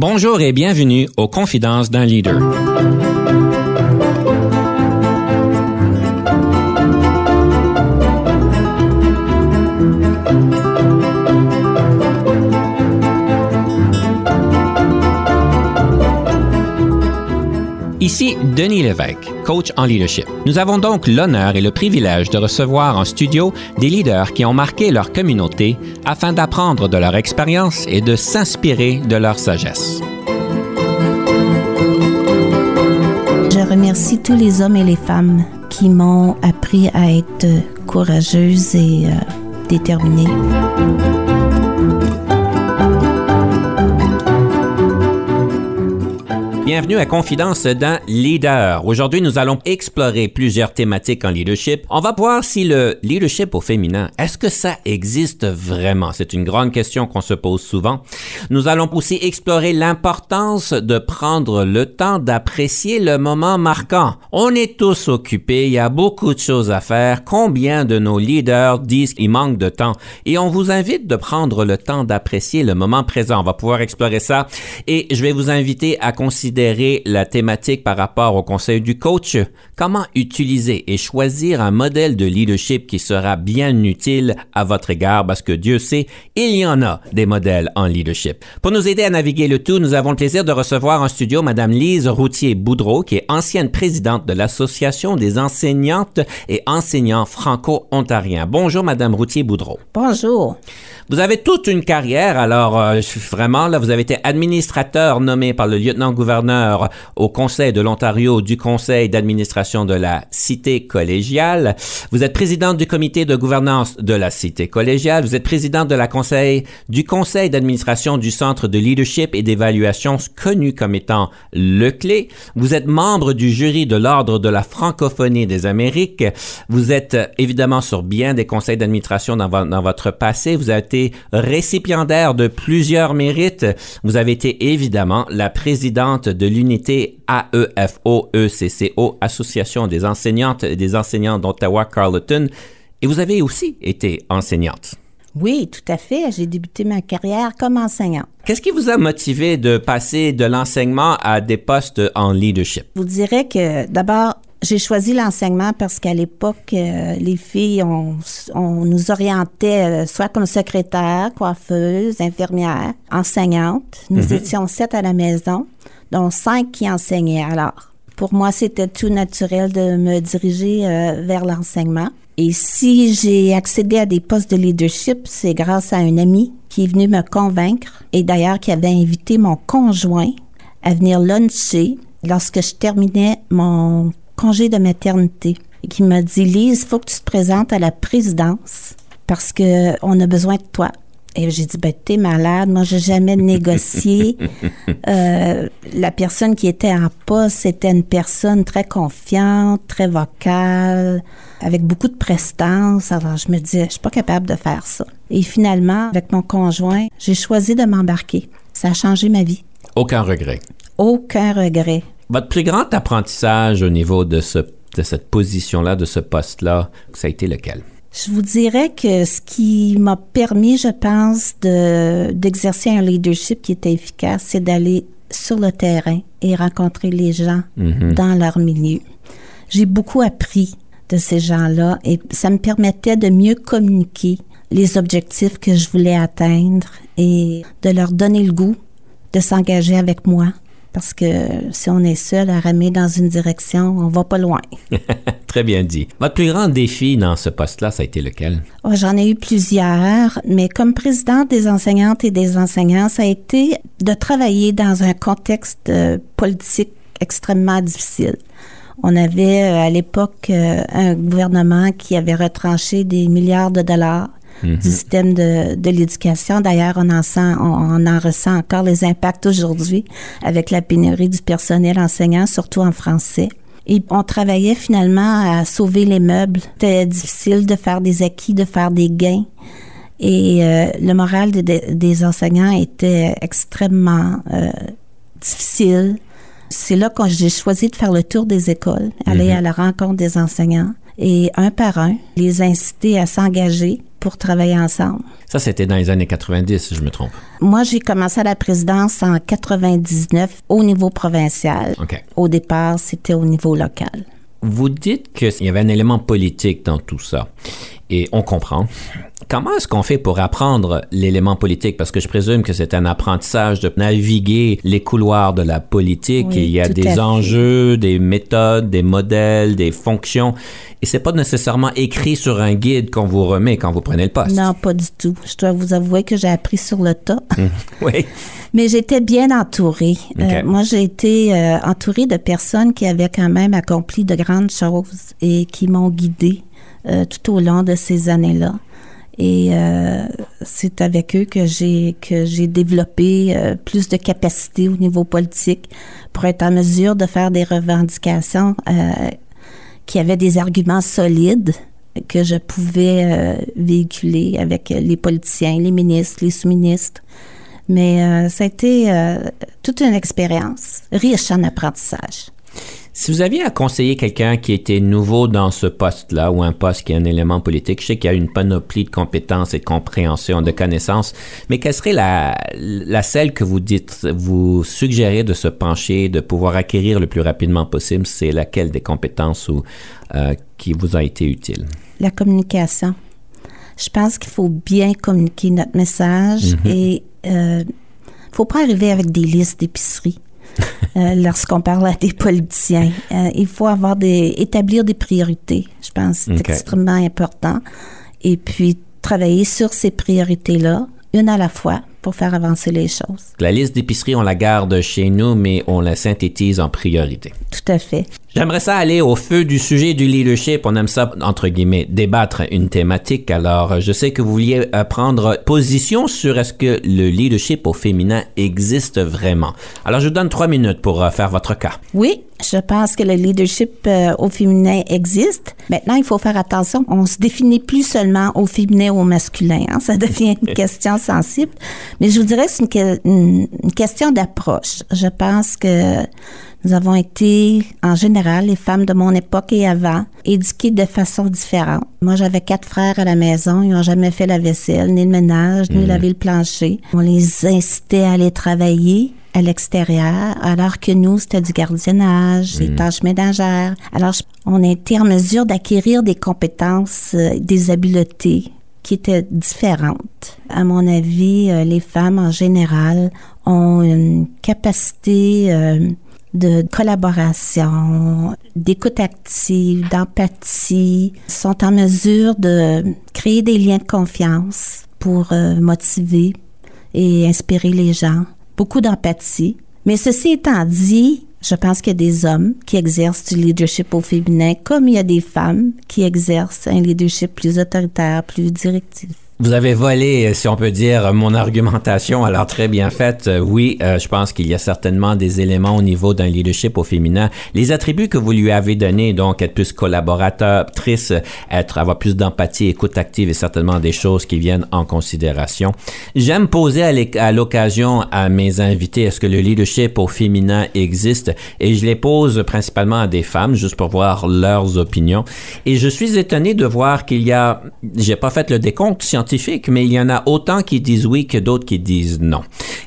Bonjour et bienvenue aux Confidences d'un leader. Denis Lévesque, coach en leadership. Nous avons donc l'honneur et le privilège de recevoir en studio des leaders qui ont marqué leur communauté afin d'apprendre de leur expérience et de s'inspirer de leur sagesse. Je remercie tous les hommes et les femmes qui m'ont appris à être courageuse et euh, déterminée. Bienvenue à Confidence d'un leader. Aujourd'hui, nous allons explorer plusieurs thématiques en leadership. On va voir si le leadership au féminin, est-ce que ça existe vraiment? C'est une grande question qu'on se pose souvent. Nous allons aussi explorer l'importance de prendre le temps d'apprécier le moment marquant. On est tous occupés, il y a beaucoup de choses à faire. Combien de nos leaders disent qu'il manque de temps? Et on vous invite de prendre le temps d'apprécier le moment présent. On va pouvoir explorer ça et je vais vous inviter à considérer la thématique par rapport au conseil du coach, comment utiliser et choisir un modèle de leadership qui sera bien utile à votre égard? Parce que Dieu sait, il y en a des modèles en leadership. Pour nous aider à naviguer le tout, nous avons le plaisir de recevoir en studio Madame Lise Routier-Boudreau, qui est ancienne présidente de l'Association des enseignantes et enseignants franco-ontariens. Bonjour Madame Routier-Boudreau. Bonjour. Vous avez toute une carrière, alors euh, vraiment, là, vous avez été administrateur nommé par le lieutenant-gouverneur au Conseil de l'Ontario du Conseil d'administration de la Cité collégiale. Vous êtes présidente du comité de gouvernance de la Cité collégiale. Vous êtes présidente du Conseil d'administration du Centre de leadership et d'évaluation connu comme étant le clé. Vous êtes membre du jury de l'Ordre de la francophonie des Amériques. Vous êtes évidemment sur bien des conseils d'administration dans, dans votre passé. Vous avez été récipiendaire de plusieurs mérites. Vous avez été évidemment la présidente de l'unité AEFO-ECCO, Association des enseignantes et des enseignants d'Ottawa-Carleton, et vous avez aussi été enseignante. Oui, tout à fait. J'ai débuté ma carrière comme enseignante. Qu'est-ce qui vous a motivé de passer de l'enseignement à des postes en leadership? Je vous dirais que d'abord, j'ai choisi l'enseignement parce qu'à l'époque, euh, les filles, on, on nous orientait euh, soit comme secrétaire, coiffeuse, infirmière, enseignante. Nous mhm. étions sept à la maison, dont cinq qui enseignaient. Alors, pour moi, c'était tout naturel de me diriger euh, vers l'enseignement. Et si j'ai accédé à des postes de leadership, c'est grâce à un ami qui est venu me convaincre et d'ailleurs qui avait invité mon conjoint à venir luncher lorsque je terminais mon congé de maternité et qui m'a dit Lise, il faut que tu te présentes à la présidence parce que on a besoin de toi. Et j'ai dit, ben, t'es malade. Moi, j'ai jamais négocié. euh, la personne qui était en poste, c'était une personne très confiante, très vocale, avec beaucoup de prestance. Alors, je me disais, je suis pas capable de faire ça. Et finalement, avec mon conjoint, j'ai choisi de m'embarquer. Ça a changé ma vie. Aucun regret. Aucun regret. Votre plus grand apprentissage au niveau de, ce, de cette position-là, de ce poste-là, ça a été lequel? Je vous dirais que ce qui m'a permis, je pense, de, d'exercer un leadership qui était efficace, c'est d'aller sur le terrain et rencontrer les gens mm-hmm. dans leur milieu. J'ai beaucoup appris de ces gens-là et ça me permettait de mieux communiquer les objectifs que je voulais atteindre et de leur donner le goût de s'engager avec moi parce que si on est seul à ramer dans une direction, on va pas loin. Très bien dit. Votre plus grand défi dans ce poste-là, ça a été lequel? Oh, J'en ai eu plusieurs, mais comme présidente des enseignantes et des enseignants, ça a été de travailler dans un contexte euh, politique extrêmement difficile. On avait euh, à l'époque euh, un gouvernement qui avait retranché des milliards de dollars du mhm. système de, de l'éducation. D'ailleurs, on en sent, on, en ressent encore les impacts aujourd'hui avec la pénurie du personnel enseignant, surtout en français. Et on travaillait finalement à sauver les meubles. C'était difficile de faire des acquis, de faire des gains. Et euh, le moral des enseignants était extrêmement euh, difficile. C'est là que j'ai choisi de faire le tour des écoles, aller mhm. à la rencontre des enseignants et un par un, les inciter à s'engager pour travailler ensemble. Ça, c'était dans les années 90, si je me trompe. Moi, j'ai commencé à la présidence en 99 au niveau provincial. Au départ, c'était au niveau local. Vous dites qu'il y avait un élément politique dans tout ça. Et on comprend. Comment est-ce qu'on fait pour apprendre l'élément politique? Parce que je présume que c'est un apprentissage de naviguer les couloirs de la politique. Oui, et il y a des enjeux, des méthodes, des modèles, des fonctions. Et c'est pas nécessairement écrit sur un guide qu'on vous remet quand vous prenez le poste. Non, pas du tout. Je dois vous avouer que j'ai appris sur le tas. Oui. Mais j'étais bien entourée. Euh, moi, j'ai été euh, entourée de personnes qui avaient quand même accompli de grandes choses et qui m'ont guidée tout au long de ces années-là. Et euh, c'est avec eux que j'ai que j'ai développé euh, plus de capacité au niveau politique pour être en mesure de faire des revendications euh, qui avaient des arguments solides que je pouvais euh, véhiculer avec les politiciens, les ministres, les sous-ministres. Mais euh, ça a été euh, toute une expérience riche en apprentissage. Si vous aviez à conseiller quelqu'un qui était nouveau dans ce poste-là ou un poste qui est un élément politique, je sais qu'il y a une panoplie de compétences et de compréhension, de connaissances, mais quelle serait la, la celle que vous dites, vous suggérez de se pencher, de pouvoir acquérir le plus rapidement possible, c'est laquelle des compétences ou, euh, qui vous a été utile? La communication. Je pense qu'il faut bien communiquer notre message et il ne faut pas arriver avec des listes d'épicerie. Euh, lorsqu'on parle à des politiciens, Euh, il faut avoir des établir des priorités. Je pense que c'est extrêmement important. Et puis travailler sur ces priorités-là, une à la fois, pour faire avancer les choses. La liste d'épicerie, on la garde chez nous, mais on la synthétise en priorité. Tout à fait. J'aimerais ça aller au feu du sujet du leadership. On aime ça, entre guillemets, débattre une thématique. Alors, je sais que vous vouliez euh, prendre position sur est-ce que le leadership au féminin existe vraiment. Alors, je vous donne trois minutes pour euh, faire votre cas. Oui, je pense que le leadership euh, au féminin existe. Maintenant, il faut faire attention. On se définit plus seulement au féminin ou au masculin. hein. Ça devient une question sensible. Mais je vous dirais que c'est une, que- une- une question d'approche. Je pense que nous avons été, en général, les femmes de mon époque et avant, éduquées de façon différente. Moi, j'avais quatre frères à la maison. Ils n'ont jamais fait la vaisselle, ni le ménage, ni lavé le plancher. On les incitait à aller travailler à l'extérieur, alors que nous, c'était du gardiennage, des tâches ménagères. Alors, on a été en mesure d'acquérir des compétences, euh, des habiletés qui étaient différentes. À mon avis, euh, les femmes en général ont une capacité euh, de collaboration, d'écoute active, d'empathie, sont en mesure de créer des liens de confiance pour euh, motiver et inspirer les gens. Beaucoup d'empathie. Mais ceci étant dit, je pense qu'il y a des hommes qui exercent du leadership au féminin, comme il y a des femmes qui exercent un leadership plus autoritaire, plus directif. Vous avez volé, si on peut dire, mon argumentation. Alors, très bien faite. Euh, Oui, euh, je pense qu'il y a certainement des éléments au niveau d'un leadership au féminin. Les attributs que vous lui avez donnés, donc être plus collaboratrice, être, avoir plus d'empathie, écoute active, et certainement des choses qui viennent en considération. J'aime poser à l'occasion à mes invités, est-ce que le leadership au féminin existe? Et je les pose principalement à des femmes, juste pour voir leurs opinions. Et je suis étonné de voir qu'il y a, j'ai pas fait le décompte scientifique, mais il y en a autant qui disent oui que d'autres qui disent non.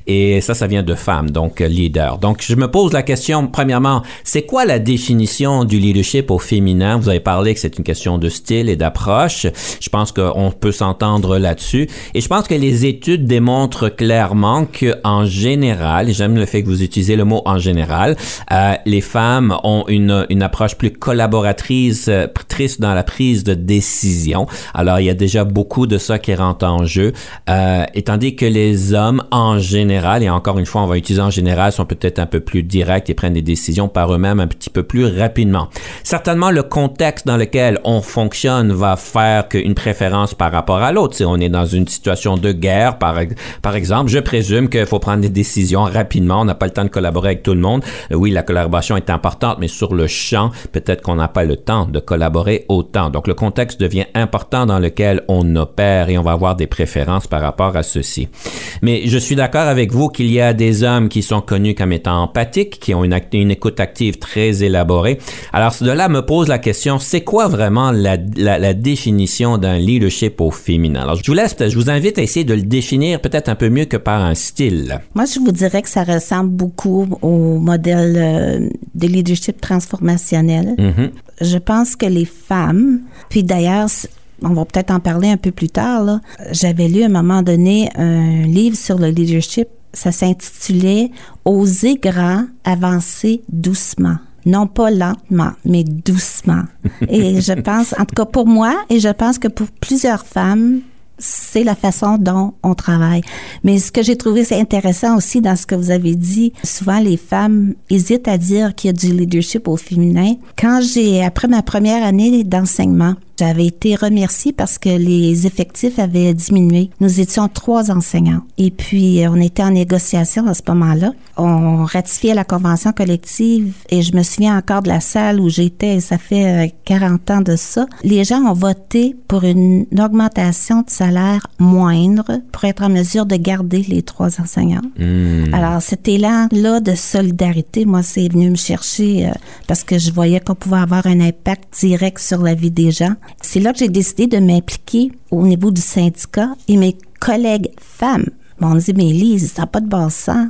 Et ça, ça vient de femmes, donc euh, leaders. Donc, je me pose la question, premièrement, c'est quoi la définition du leadership au féminin? Vous avez parlé que c'est une question de style et d'approche. Je pense qu'on peut s'entendre là-dessus. Et je pense que les études démontrent clairement que, en général, j'aime le fait que vous utilisez le mot en général, euh, les femmes ont une, une approche plus collaboratrice, euh, triste dans la prise de décision. Alors, il y a déjà beaucoup de ça qui rentre en jeu. Euh, et tandis que les hommes, en général, et encore une fois, on va utiliser en général, sont peut-être un peu plus directs et prennent des décisions par eux-mêmes un petit peu plus rapidement. Certainement, le contexte dans lequel on fonctionne va faire qu'une préférence par rapport à l'autre. Si on est dans une situation de guerre, par, par exemple, je présume qu'il faut prendre des décisions rapidement. On n'a pas le temps de collaborer avec tout le monde. Euh, Oui, la collaboration est importante, mais sur le champ, peut-être qu'on n'a pas le temps de collaborer autant. Donc, le contexte devient important dans lequel on opère. Et on va avoir des préférences par rapport à ceci. Mais je suis d'accord avec vous qu'il y a des hommes qui sont connus comme étant empathiques, qui ont une, une écoute active très élaborée. Alors, cela me pose la question, c'est quoi vraiment la, la, la définition d'un leadership au féminin? Alors, je vous laisse, je vous invite à essayer de le définir peut-être un peu mieux que par un style. Moi, je vous dirais que ça ressemble beaucoup au modèle euh, de leadership transformationnel. Mhm. Je pense que les femmes, puis d'ailleurs, on va peut-être en parler un peu plus tard, là. j'avais lu à un moment donné un livre sur le leadership, ça s'intitulait Oser grand, avancer doucement. Non pas lentement, mais doucement. Et je pense, en tout cas pour moi, et je pense que pour plusieurs femmes, c'est la façon dont on travaille. Mais ce que j'ai trouvé c'est intéressant aussi dans ce que vous avez dit, souvent les femmes hésitent à dire qu'il y a du leadership au féminin. Quand j'ai après ma première année d'enseignement, j'avais été remerciée parce que les effectifs avaient diminué. Nous étions trois enseignants. Et puis, euh, on était en négociation à ce moment-là. On ratifiait la convention collective et je me souviens encore de la salle où j'étais, ça fait euh, 40 ans de ça. Les gens ont voté pour une augmentation de salaire moindre pour être en mesure de garder les trois enseignants. Hmm. Alors, cet élan-là de solidarité, moi, c'est venu me chercher euh, parce que je voyais qu'on pouvait avoir un impact direct sur la vie des gens. C'est là que j'ai décidé de m'impliquer au niveau du syndicat et mes collègues femmes m'ont dit, mais Lise, ça n'a pas de bon sens.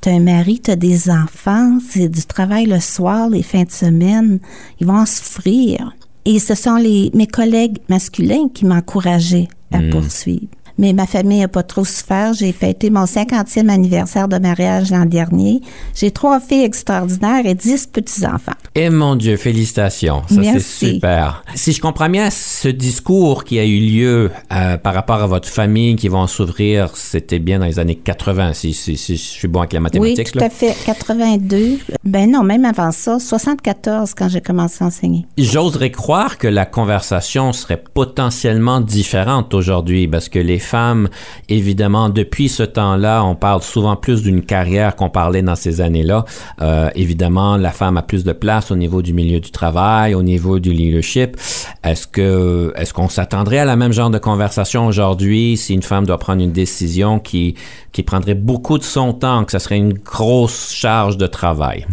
T'as un mari, t'as des enfants, c'est du travail le soir, les fins de semaine. Ils vont en souffrir. Et ce sont les, mes collègues masculins qui m'encourageaient à poursuivre. Mais ma famille n'a pas trop souffert. J'ai fêté mon 50e anniversaire de mariage l'an dernier. J'ai trois filles extraordinaires et dix petits-enfants. Et mon Dieu, félicitations. Ça, c'est super. Si je comprends bien, ce discours qui a eu lieu euh, par rapport à votre famille qui vont s'ouvrir, c'était bien dans les années 80, si, si, si je suis bon avec la Oui, mathématique. tout là. à fait. 82. Ben non, même avant ça, 74 quand j'ai commencé à enseigner. J'oserais croire que la conversation serait potentiellement différente aujourd'hui parce que les femmes, évidemment, depuis ce temps-là, on parle souvent plus d'une carrière qu'on parlait dans ces années-là. Euh, évidemment, la femme a plus de place au niveau du milieu du travail, au niveau du leadership. Est-ce que est-ce qu'on s'attendrait à la même genre de conversation aujourd'hui si une femme doit prendre une décision qui qui prendrait beaucoup de son temps, que ce serait une grosse charge de travail?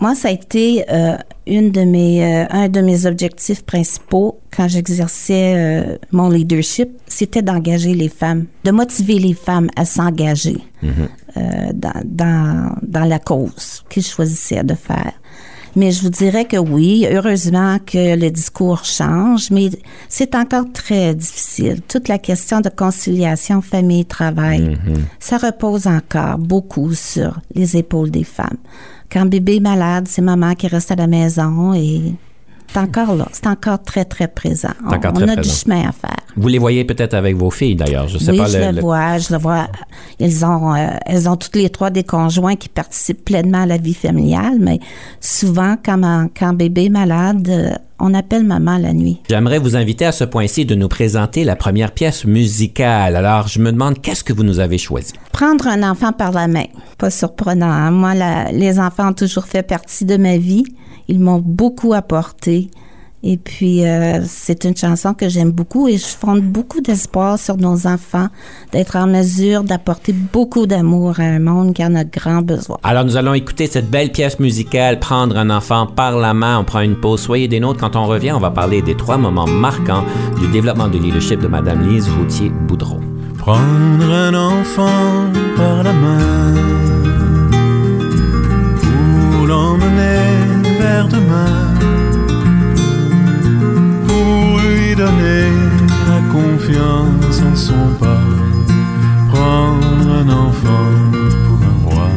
Moi, ça a été euh, une de mes, euh, un de mes objectifs principaux quand j'exerçais euh, mon leadership, c'était d'engager les femmes, de motiver les femmes à s'engager euh, dans, dans, dans la cause qu'ils choisissaient de faire. Mais je vous dirais que oui, heureusement que le discours change, mais c'est encore très difficile. Toute la question de conciliation famille-travail, ça repose encore beaucoup sur les épaules des femmes. Quand bébé est malade, c'est maman qui reste à la maison et c'est encore là. C'est encore très, très présent. On a du chemin à faire. Vous les voyez peut-être avec vos filles d'ailleurs. Je sais oui, pas je le- vois, je le vois. Elles ont, euh, elles ont toutes les trois des conjoints qui participent pleinement à la vie familiale, mais souvent, quand, quand bébé est malade, euh, on appelle maman la nuit. J'aimerais vous inviter à ce point-ci de nous présenter la première pièce musicale. Alors, je me demande qu'est-ce que vous nous avez choisi? Prendre un enfant par la main, pas surprenant. hein? Moi, la- les enfants ont toujours fait partie de ma vie. Ils m'ont beaucoup apporté. Et puis, euh, c'est une chanson que j'aime beaucoup et je fonde beaucoup d'espoir sur nos enfants d'être en mesure d'apporter beaucoup d'amour à un monde qui en a grand besoin. Alors, nous allons écouter cette belle pièce musicale, Prendre un enfant par la main. On prend une pause. Soyez des nôtres. Quand on revient, on va parler des trois moments marquants du développement de leadership de Madame Lise Routier-Boudreau. Prendre un enfant par la main pour l'emmener vers demain, donner la confiance en son pas. Prendre un enfant pour un roi.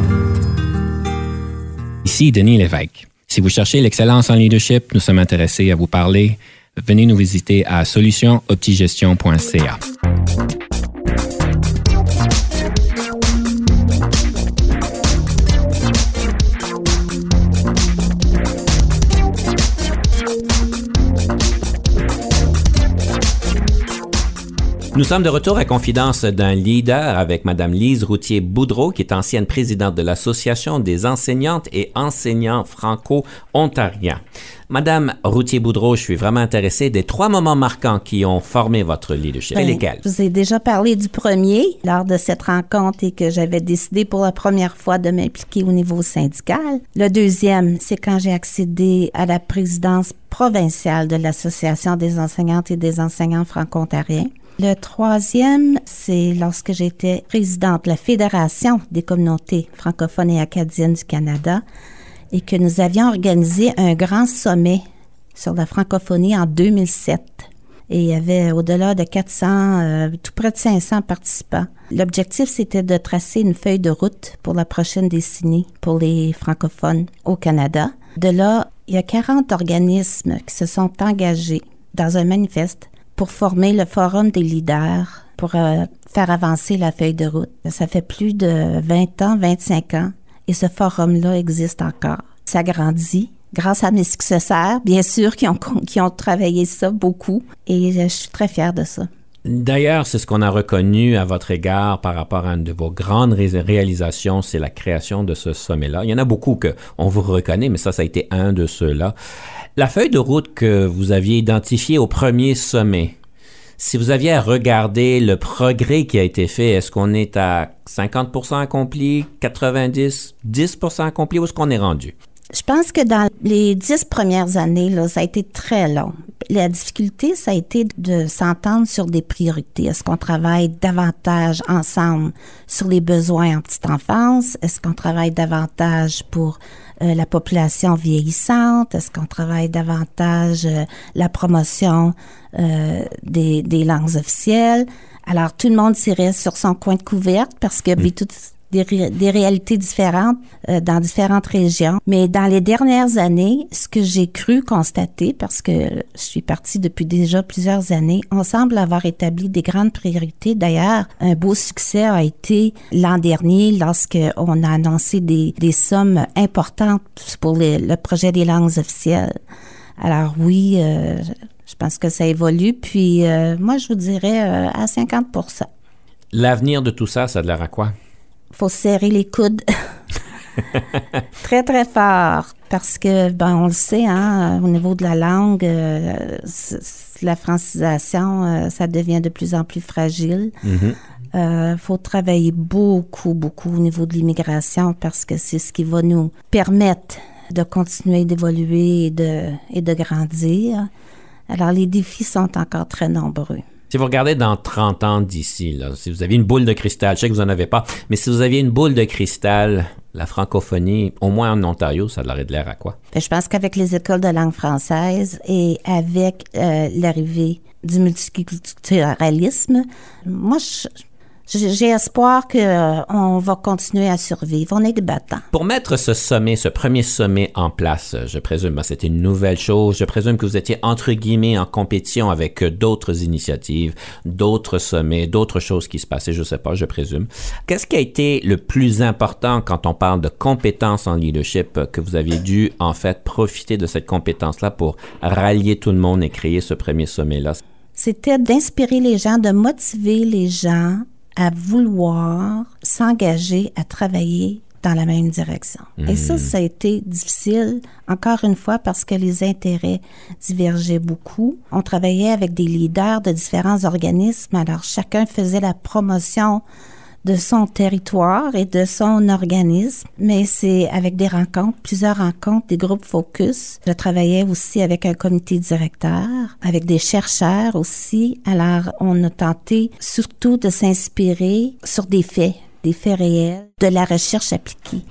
Ici Denis Lévesque. Si vous cherchez l'excellence en leadership, nous sommes intéressés à vous parler. Venez nous visiter à solutionoptigestion.ca. Nous sommes de retour à Confidence d'un leader avec Madame Lise Routier-Boudreau, qui est ancienne présidente de l'Association des enseignantes et enseignants franco-ontariens. Madame Routier-Boudreau, je suis vraiment intéressé des trois moments marquants qui ont formé votre leadership. et Ben, lesquels? Je vous ai déjà parlé du premier lors de cette rencontre et que j'avais décidé pour la première fois de m'impliquer au niveau syndical. Le deuxième, c'est quand j'ai accédé à la présidence provinciale de l'Association des enseignantes et des enseignants franco-ontariens. Le troisième, c'est lorsque j'étais présidente de la Fédération des communautés francophones et acadiennes du Canada et que nous avions organisé un grand sommet sur la francophonie en 2007. Et il y avait au-delà de 400, euh, tout près de 500 participants. L'objectif, c'était de tracer une feuille de route pour la prochaine décennie pour les francophones au Canada. De là, il y a 40 organismes qui se sont engagés dans un manifeste pour former le Forum des leaders pour euh, faire avancer la feuille de route. Ça fait plus de 20 ans, 25 ans, et ce forum-là existe encore. Ça grandit grâce à mes successeurs, bien sûr, qui ont, qui ont travaillé ça beaucoup, et je suis très fière de ça. D'ailleurs, c'est ce qu'on a reconnu à votre égard par rapport à une de vos grandes ré- réalisations, c'est la création de ce sommet-là. Il y en a beaucoup que on vous reconnaît, mais ça, ça a été un de ceux-là. La feuille de route que vous aviez identifiée au premier sommet, si vous aviez à regarder le progrès qui a été fait, est-ce qu'on est à 50% accompli, 90, 10% accompli, où est-ce qu'on est rendu? Je pense que dans les dix premières années, là, ça a été très long. La difficulté, ça a été de s'entendre sur des priorités. Est-ce qu'on travaille davantage ensemble sur les besoins en petite enfance? Est-ce qu'on travaille davantage pour euh, la population vieillissante? Est-ce qu'on travaille davantage euh, la promotion euh, des, des langues officielles? Alors, tout le monde tirait sur son coin de couverte parce que vit toutes des, des réalités différentes euh, dans différentes régions. Mais dans les dernières années, ce que j'ai cru constater, parce que je suis partie depuis déjà plusieurs années, on semble avoir établi des grandes priorités. D'ailleurs, un beau succès a été l'an dernier lorsque on a annoncé des, des sommes importantes pour le projet des langues officielles. Alors oui, euh, je pense que ça évolue. Puis euh, moi, je vous dirais euh, à 50% L'avenir de tout ça, ça a l'air à quoi? Faut serrer les coudes. Très très fort parce que ben on le sait hein au niveau de la langue euh, la francisation euh, ça devient de plus en plus fragile. Euh, faut travailler beaucoup beaucoup au niveau de l'immigration parce que c'est ce qui va nous permettre de continuer d'évoluer et de et de grandir. Alors les défis sont encore très nombreux Si vous regardez dans 30 ans d'ici, si vous aviez une boule de cristal, je sais que vous n'en avez pas, mais si vous aviez une boule de cristal, la francophonie, au moins en Ontario, ça aurait de l'air à quoi? Ben, je pense qu'avec les écoles de langue française et avec euh, l'arrivée du multiculturalisme, moi, je- j'ai espoir qu'on va continuer à survivre. On est des battants. Pour mettre ce sommet, ce premier sommet en place, je présume, ben, c'était une nouvelle chose, je présume que vous étiez entre guillemets en compétition avec euh, d'autres initiatives, d'autres sommets, d'autres choses qui se passaient, je sais pas, je présume. Qu'est-ce qui a été le plus important quand on parle de compétences en leadership euh, que vous aviez dû en fait profiter de cette compétence-là pour rallier tout le monde et créer ce premier sommet-là? C'était d'inspirer les gens, de motiver les gens à vouloir s'engager à travailler dans la même direction. Et ça, ça a été difficile, encore une fois, parce que les intérêts divergeaient beaucoup. On travaillait avec des leaders de différents organismes, alors chacun faisait la promotion de son territoire et de son organisme, mais c'est avec des rencontres, plusieurs rencontres, des groupes focus. Je travaillais aussi avec un comité directeur, avec des chercheurs aussi. Alors, on a tenté surtout de s'inspirer sur des faits, des faits réels, de la recherche appliquée.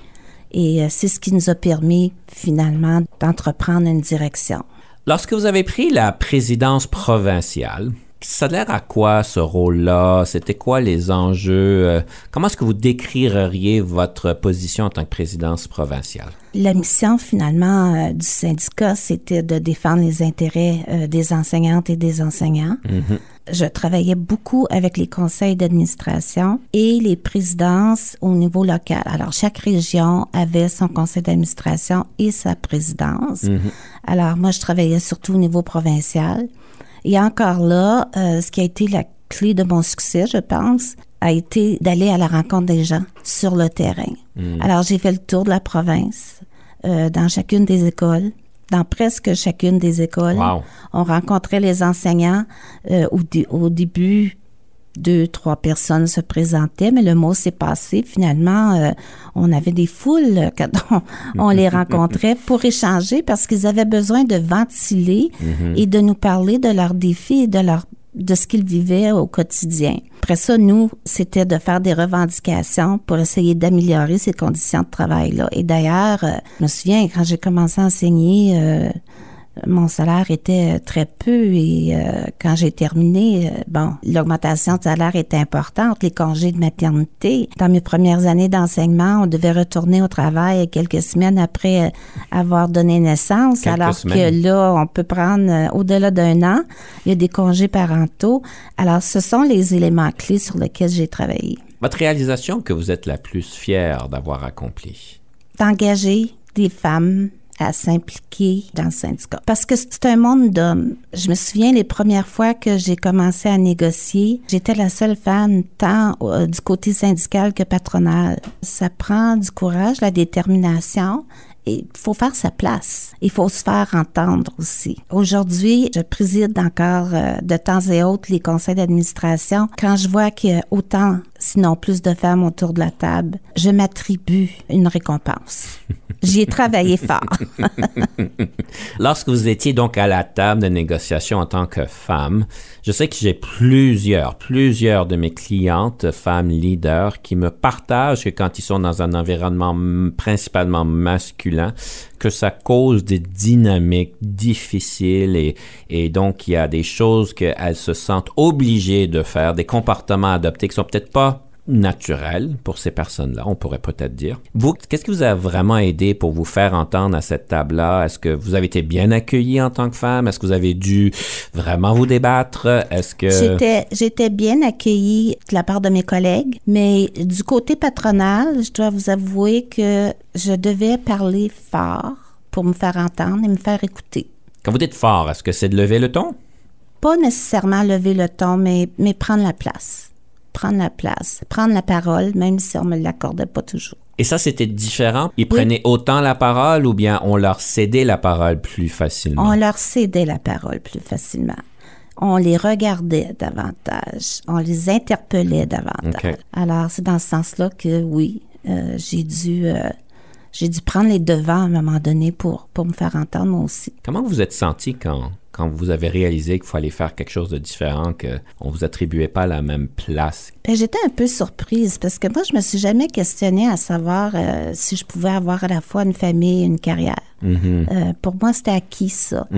Et euh, c'est ce qui nous a permis finalement d'entreprendre une direction. Lorsque vous avez pris la présidence provinciale, ça a l'air à quoi ce rôle-là? C'était quoi les enjeux? Euh, Comment est-ce que vous décririez votre position en tant que présidence provinciale? La mission finalement euh, du syndicat, c'était de défendre les intérêts euh, des enseignantes et des enseignants. Je travaillais beaucoup avec les conseils d'administration et les présidences au niveau local. Alors, chaque région avait son conseil d'administration et sa présidence. Alors, moi, je travaillais surtout au niveau provincial. Et encore là, euh, ce qui a été la clé de mon succès, je pense, a été d'aller à la rencontre des gens sur le terrain. Alors, j'ai fait le tour de la province, euh, dans chacune des écoles, dans presque chacune des écoles. Wow. On rencontrait les enseignants. Euh, au, au début, deux, trois personnes se présentaient, mais le mot s'est passé. Finalement, euh, on avait des foules euh, quand on, on les rencontrait pour échanger parce qu'ils avaient besoin de ventiler et de nous parler de leurs défis et de leur de ce qu'ils vivaient au quotidien. Après ça, nous, c'était de faire des revendications pour essayer d'améliorer ces conditions de travail-là. Et d'ailleurs, euh, je me souviens, quand j'ai commencé à enseigner, euh, mon salaire était très peu et euh, quand j'ai terminé, euh, bon, l'augmentation de salaire était importante, les congés de maternité. Dans mes premières années d'enseignement, on devait retourner au travail quelques semaines après euh, avoir donné naissance, Quelques alors semaines. que là, on peut prendre euh, au-delà d'un an, il y a des congés parentaux. Alors, ce sont les éléments clés sur lesquels j'ai travaillé. Votre réalisation que vous êtes la plus fière d'avoir accomplie? d'engager des femmes à s'impliquer dans le syndicat. Parce que c'est un monde d'hommes. Je me souviens les premières fois que j'ai commencé à négocier, j'étais la seule femme tant euh, du côté syndical que patronal. Ça prend du courage, la détermination. Il faut faire sa place. Il faut se faire entendre aussi. Aujourd'hui, je préside encore euh, de temps et autres les conseils d'administration. Quand je vois qu'il y a autant, sinon plus de femmes autour de la table, je m'attribue une récompense. J'y ai travaillé fort. Lorsque vous étiez donc à la table de négociation en tant que femme, je sais que j'ai plusieurs, plusieurs de mes clientes, femmes leaders, qui me partagent que quand ils sont dans un environnement principalement masculin, que ça cause des dynamiques difficiles et, et donc il y a des choses qu'elles se sentent obligées de faire, des comportements adoptés qui sont peut-être pas naturel pour ces personnes-là, on pourrait peut-être dire. Vous, qu'est-ce qui vous a vraiment aidé pour vous faire entendre à cette table-là? Est-ce que vous avez été bien accueilli en tant que femme? Est-ce que vous avez dû vraiment vous débattre? Est-ce que... J'étais, j'étais bien accueillie de la part de mes collègues, mais du côté patronal, je dois vous avouer que je devais parler fort pour me faire entendre et me faire écouter. Quand vous dites fort, est-ce que c'est de lever le ton? Pas nécessairement lever le ton, mais, mais prendre la place. Prendre la place, prendre la parole, même si on me l'accordait pas toujours. Et ça, c'était différent? Ils prenaient autant la parole ou bien on leur cédait la parole plus facilement? On leur cédait la parole plus facilement. On les regardait davantage. On les interpellait davantage. Ok. Alors, c'est dans ce sens-là que oui, euh, j'ai dû, euh, j'ai dû prendre les devants à un moment donné pour, pour me faire entendre moi aussi. Comment vous êtes senti quand, quand vous avez réalisé qu'il fallait faire quelque chose de différent, qu'on vous attribuait pas la même place? Ben, j'étais un peu surprise parce que moi, je me suis jamais questionnée à savoir euh, si je pouvais avoir à la fois une famille et une carrière. Euh, pour moi, c'était acquis, ça.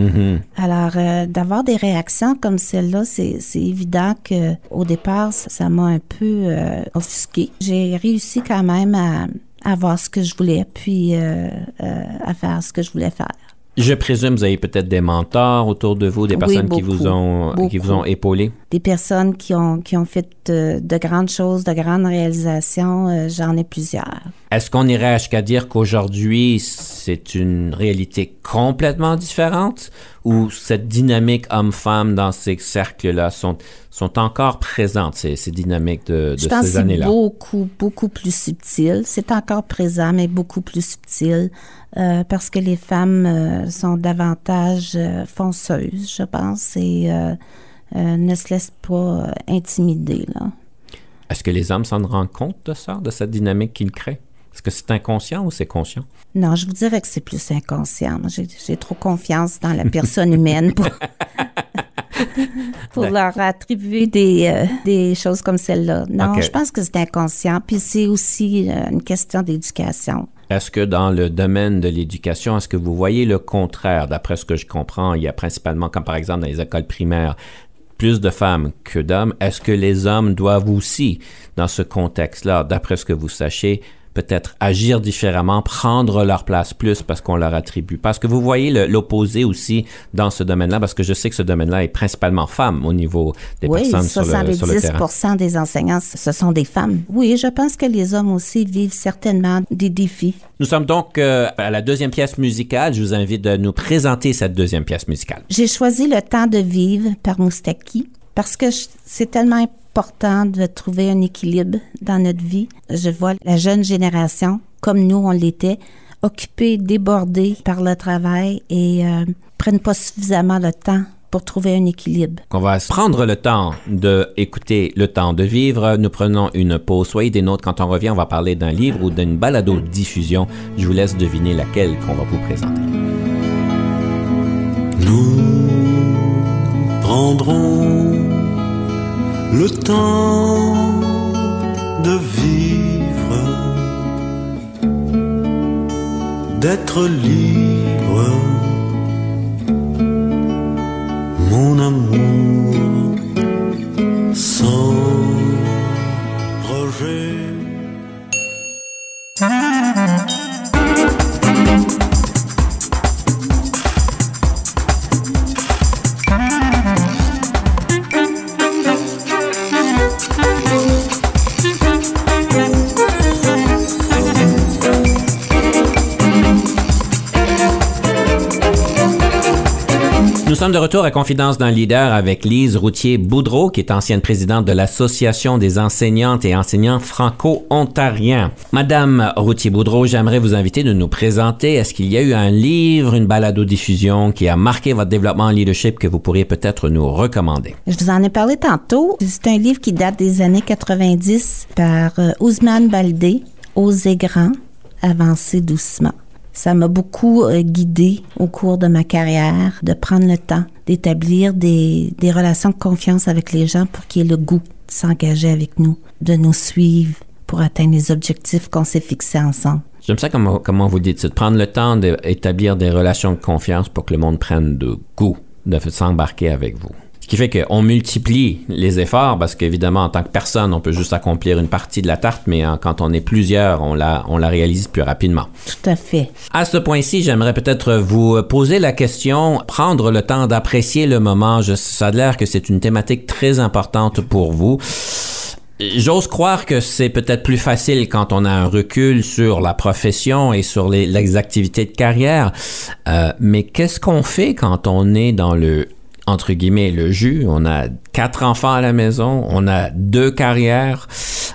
Alors, euh, d'avoir des réactions comme celle-là, c'est évident que au départ, ça m'a un peu offusquée. J'ai réussi quand même à, à voir ce que je voulais, puis à faire ce que je voulais faire. Je présume que vous avez peut-être des mentors autour de vous, des Oui, personnes qui vous ont qui vous ont épaulé. Des personnes qui ont, qui ont fait de grandes choses, de grandes réalisations, euh, j'en ai plusieurs. Est-ce qu'on irait jusqu'à dire qu'aujourd'hui c'est une réalité complètement différente? Ou cette dynamique homme-femme dans ces cercles-là sont sont encore présentes ces, ces dynamiques de, de Je pense que ces c'est années-là? beaucoup, beaucoup plus subtil. C'est encore présent, mais beaucoup plus subtil euh, parce que les femmes euh, sont davantage fonceuses, je pense, et euh, ne se laissent pas euh, intimider. Là. Est-ce que les hommes s'en rendent compte de ça, de cette dynamique qu'ils créent? Est-ce que c'est inconscient ou c'est conscient? Non, je vous dirais que c'est plus inconscient. Moi, J'ai trop confiance dans la personne humaine pour, pour leur attribuer des, euh, des choses comme celle-là. Non, je pense que c'est inconscient. Puis c'est aussi euh, une question d'éducation. Est-ce que dans le domaine de l'éducation, est-ce que vous voyez le contraire? D'après ce que je comprends, il y a principalement, comme par exemple dans les écoles primaires, plus de femmes que d'hommes. Est-ce que les hommes doivent aussi, dans ce contexte-là, d'après ce que vous sachez, peut-être agir différemment, prendre leur place plus parce qu'on leur attribue? Parce que vous voyez l'opposé aussi dans ce domaine-là, parce que je sais que ce domaine-là est principalement femme au niveau des oui, personnes sur le, sur le terrain. 70 des enseignants, ce sont des femmes. Oui, je pense que les hommes aussi vivent certainement des défis. Nous sommes donc euh, à la deuxième pièce musicale. Je vous invite de nous présenter cette deuxième pièce musicale. J'ai choisi Le temps de vivre par Moustaki parce que c'est tellement important de trouver un équilibre dans notre vie. Je vois la jeune génération, comme nous on l'était, occupée, débordée par le travail et euh, prennent pas suffisamment le temps pour trouver un équilibre. On va prendre le temps de écouter le temps de vivre. Nous prenons une pause. Soyez des nôtres. Quand on revient, on va parler d'un livre ou d'une balado-diffusion. Je vous laisse deviner laquelle qu'on va vous présenter. Nous prendrons le temps de vivre, d'être libre, mon amour, sans rejet. Nous sommes de retour à Confidence d'un leader avec Lise Routier-Boudreau, qui est ancienne présidente de l'Association des enseignantes et enseignants franco-ontariens. Madame Routier-Boudreau, j'aimerais vous inviter de nous présenter. Est-ce qu'il y a eu un livre, une balado-diffusion qui a marqué votre développement en leadership que vous pourriez peut-être nous recommander? Je vous en ai parlé tantôt. C'est un livre qui date des années 90 par euh, Ousmane Baldé, Oser grand, avancer doucement. Ça m'a beaucoup euh, guidé au cours de ma carrière de prendre le temps d'établir des, des relations de confiance avec les gens pour qu'ils aient le goût de s'engager avec nous, de nous suivre pour atteindre les objectifs qu'on s'est fixés ensemble. J'aime ça comment, comment vous dites, c'est de prendre le temps d'établir des relations de confiance pour que le monde prenne de goût de s'embarquer avec vous. Qui fait qu'on multiplie les efforts parce qu'évidemment, en tant que personne, on peut juste accomplir une partie de la tarte, mais hein, quand on est plusieurs, on la, on la réalise plus rapidement. Tout à fait. À ce point-ci, j'aimerais peut-être vous poser la question, prendre le temps d'apprécier le moment. Je, ça a l'air que c'est une thématique très importante pour vous. J'ose croire que c'est peut-être plus facile quand on a un recul sur la profession et sur les, les activités de carrière. Euh, mais qu'est-ce qu'on fait quand on est dans le entre guillemets le jus. On a quatre enfants à la maison, on a deux carrières,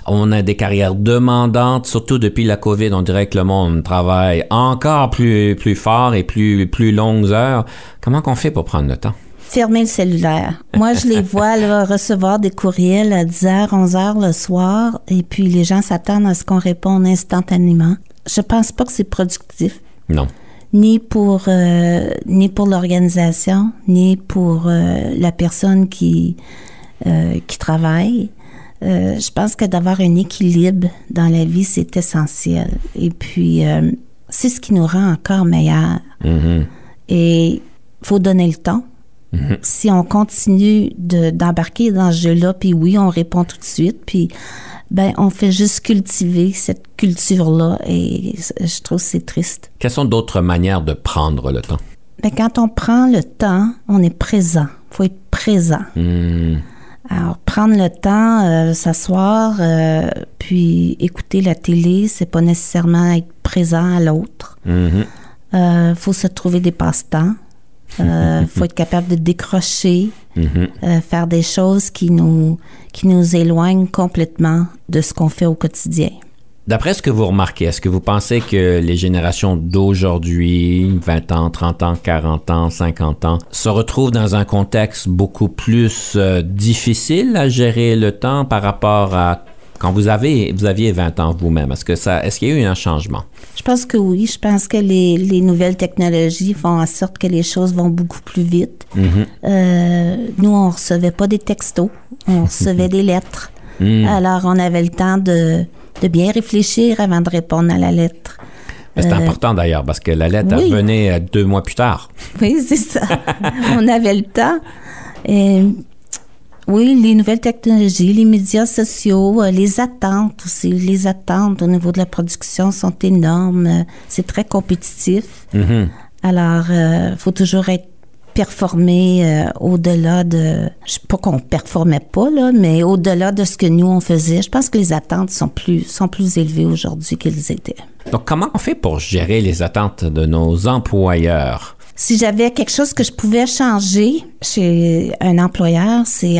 on a des carrières demandantes, surtout depuis la COVID. On dirait que le monde travaille encore plus plus fort et plus plus longues heures. Comment qu'on fait pour prendre le temps? Fermer le cellulaire. Moi, je les vois là, recevoir des courriels à 10h, 11h le soir, et puis les gens s'attendent à ce qu'on réponde instantanément. Je pense pas que c'est productif. Non. Ni pour euh, ni pour l'organisation, ni pour euh, la personne qui euh, qui travaille. Je pense que d'avoir un équilibre dans la vie, c'est essentiel. Et puis, c'est ce qui nous rend encore meilleurs. Mhm. Et faut donner le temps. Mhm. Si on continue de- d'embarquer dans ce jeu-là, puis oui, on répond tout de suite, puis ben on fait juste cultiver cette culture-là, et je trouve que c'est triste. Quelles sont d'autres manières de prendre le temps? Mais quand on prend le temps, on est présent. faut être présent. Hmm. Alors, prendre le temps, euh, s'asseoir, euh, puis écouter la télé, c'est pas nécessairement être présent à l'autre. Mhm. Euh, faut se trouver des passe-temps. Euh, faut être capable de décrocher, Mhm. euh, faire des choses qui nous, qui nous éloignent complètement de ce qu'on fait au quotidien. D'après ce que vous remarquez, est-ce que vous pensez que les générations d'aujourd'hui, 20 ans, 30 ans, 40 ans, 50 ans, se retrouvent dans un contexte beaucoup plus euh, difficile à gérer le temps par rapport à quand vous avez vous aviez 20 ans vous-même? Est-ce que ça est-ce qu'il y a eu un changement? Je pense que oui. Je pense que les, les nouvelles technologies font en sorte que les choses vont beaucoup plus vite. Mhm. Euh, nous, on recevait pas des textos, on recevait des lettres. Hmm. Alors, on avait le temps de, de bien réfléchir avant de répondre à la lettre. C'est Euh, important d'ailleurs parce que la lettre oui. revenait euh, deux mois plus tard. Oui, c'est ça. on avait le temps. Et, oui, les nouvelles technologies, les médias sociaux, euh, les attentes aussi. Les attentes au niveau de la production sont énormes. Euh, C'est très compétitif. Mhm. Alors, il faut toujours être performé euh, au-delà de... Je sais pas qu'on performait pas, là, mais au-delà de ce que nous, on faisait. Je pense que les attentes sont plus, sont plus élevées aujourd'hui qu'elles étaient. Donc comment on fait pour gérer les attentes de nos employeurs? Si j'avais quelque chose que je pouvais changer chez un employeur, c'est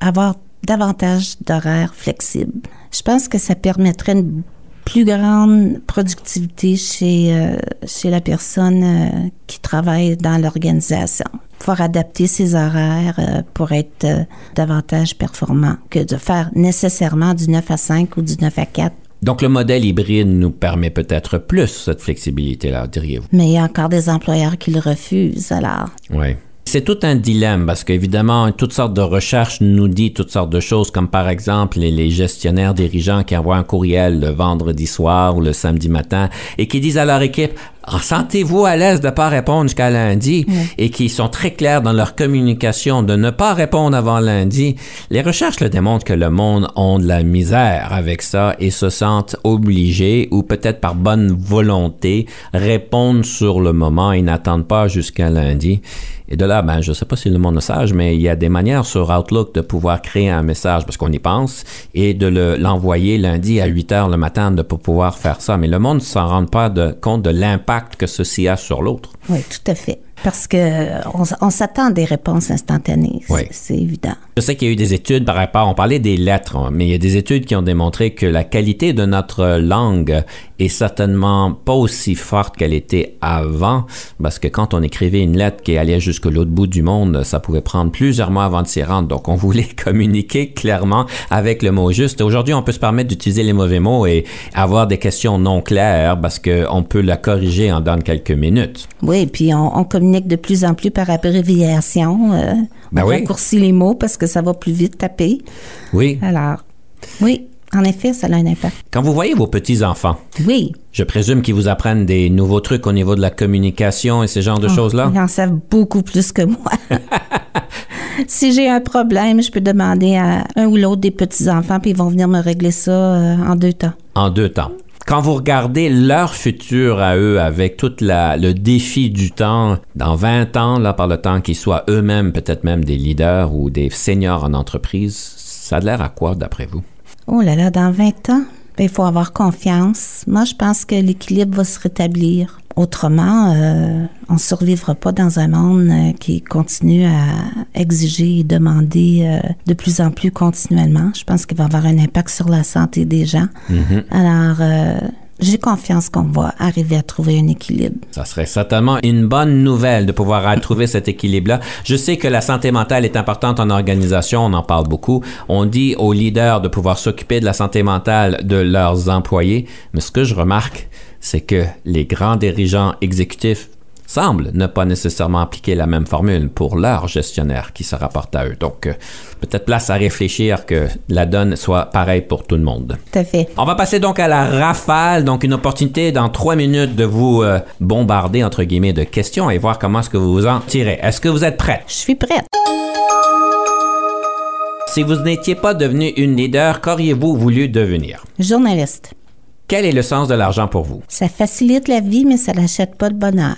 avoir davantage d'horaires flexibles. Je pense que ça permettrait une plus grande productivité chez, euh, chez la personne euh, qui travaille dans l'organisation. Pouvoir adapter ses horaires euh, pour être davantage performant que de faire nécessairement du 9 à 5 ou du 9 à 4. Donc le modèle hybride nous permet peut-être plus cette flexibilité-là, diriez-vous? Mais il y a encore des employeurs qui le refusent, alors. Oui. C'est tout un dilemme parce qu'évidemment, toutes sortes de recherches nous disent toutes sortes de choses, comme par exemple les, les gestionnaires dirigeants qui envoient un courriel le vendredi soir ou le samedi matin et qui disent à leur équipe Sentez-vous à l'aise de ne pas répondre jusqu'à lundi et qui sont très clairs dans leur communication de ne pas répondre avant lundi? Les recherches le démontrent que le monde a de la misère avec ça et se sentent obligés ou peut-être par bonne volonté répondre sur le moment et n'attendent pas jusqu'à lundi. Et de là, ben, je ne sais pas si le monde est sage, mais il y a des manières sur Outlook de pouvoir créer un message parce qu'on y pense et de le- l'envoyer lundi à 8 heures le matin de pouvoir faire ça. Mais le monde ne s'en rend pas de- compte de l'impact que ceci a sur l'autre. Oui, tout à fait. Parce que euh, on, s'attend à des réponses instantanées. Oui. C'est- C'est évident. Je sais qu'il y a eu des études par rapport, on parlait des lettres, hein, mais il y a des études qui ont démontré que la qualité de notre langue est certainement pas aussi forte qu'elle était avant, parce que quand on écrivait une lettre qui allait jusqu'à l'autre bout du monde, ça pouvait prendre plusieurs mois avant de s'y rendre. Donc, on voulait communiquer clairement avec le mot juste. Aujourd'hui, on peut se permettre d'utiliser les mauvais mots et avoir des questions non claires parce qu'on peut la corriger en dans quelques minutes. Oui, puis on, on communique de plus en plus par abréviation. euh, Ben on oui. raccourcit les mots parce que ça va plus vite taper. Oui. Alors, oui, en effet, ça a un impact. Quand vous voyez vos petits-enfants, Oui. je présume qu'ils vous apprennent des nouveaux trucs au niveau de la communication et ces genres de choses-là? Ils en savent beaucoup plus que moi. si j'ai un problème, je peux demander à un ou l'autre des petits-enfants, puis ils vont venir me régler ça euh, en deux temps. en deux temps. Quand vous regardez leur futur à eux avec tout la- le défi du temps, dans 20 ans, là, par le temps qu'ils soient eux-mêmes peut-être même des leaders ou des seniors en entreprise, ça a l'air à quoi d'après vous? Oh là là, dans 20 ans, ben, il faut avoir confiance. Moi, je pense que l'équilibre va se rétablir. Autrement, euh, on ne survivra pas dans un monde euh, qui continue à exiger et demander euh, de plus en plus continuellement. Je pense qu'il va avoir un impact sur la santé des gens. Alors, euh, j'ai confiance qu'on va arriver à trouver un équilibre. Ça serait certainement une bonne nouvelle de pouvoir trouver cet équilibre-là. Je sais que la santé mentale est importante en organisation, on en parle beaucoup. On dit aux leaders de pouvoir s'occuper de la santé mentale de leurs employés, mais ce que je remarque, c'est que les grands dirigeants exécutifs semblent ne pas nécessairement appliquer la même formule pour leurs gestionnaires qui se rapportent à eux. Donc, euh, peut-être place à réfléchir que la donne soit pareille pour tout le monde. Tout à fait. On va passer donc à la rafale, donc une opportunité dans trois minutes de vous euh, bombarder entre guillemets de questions et voir comment est-ce que vous vous en tirez. Est-ce que vous êtes prête? Je suis prête. Si vous n'étiez pas devenu une leader, qu'auriez-vous voulu devenir? Journaliste. Quel est le sens de l'argent pour vous? Ça facilite la vie, mais ça n'achète pas de bonheur.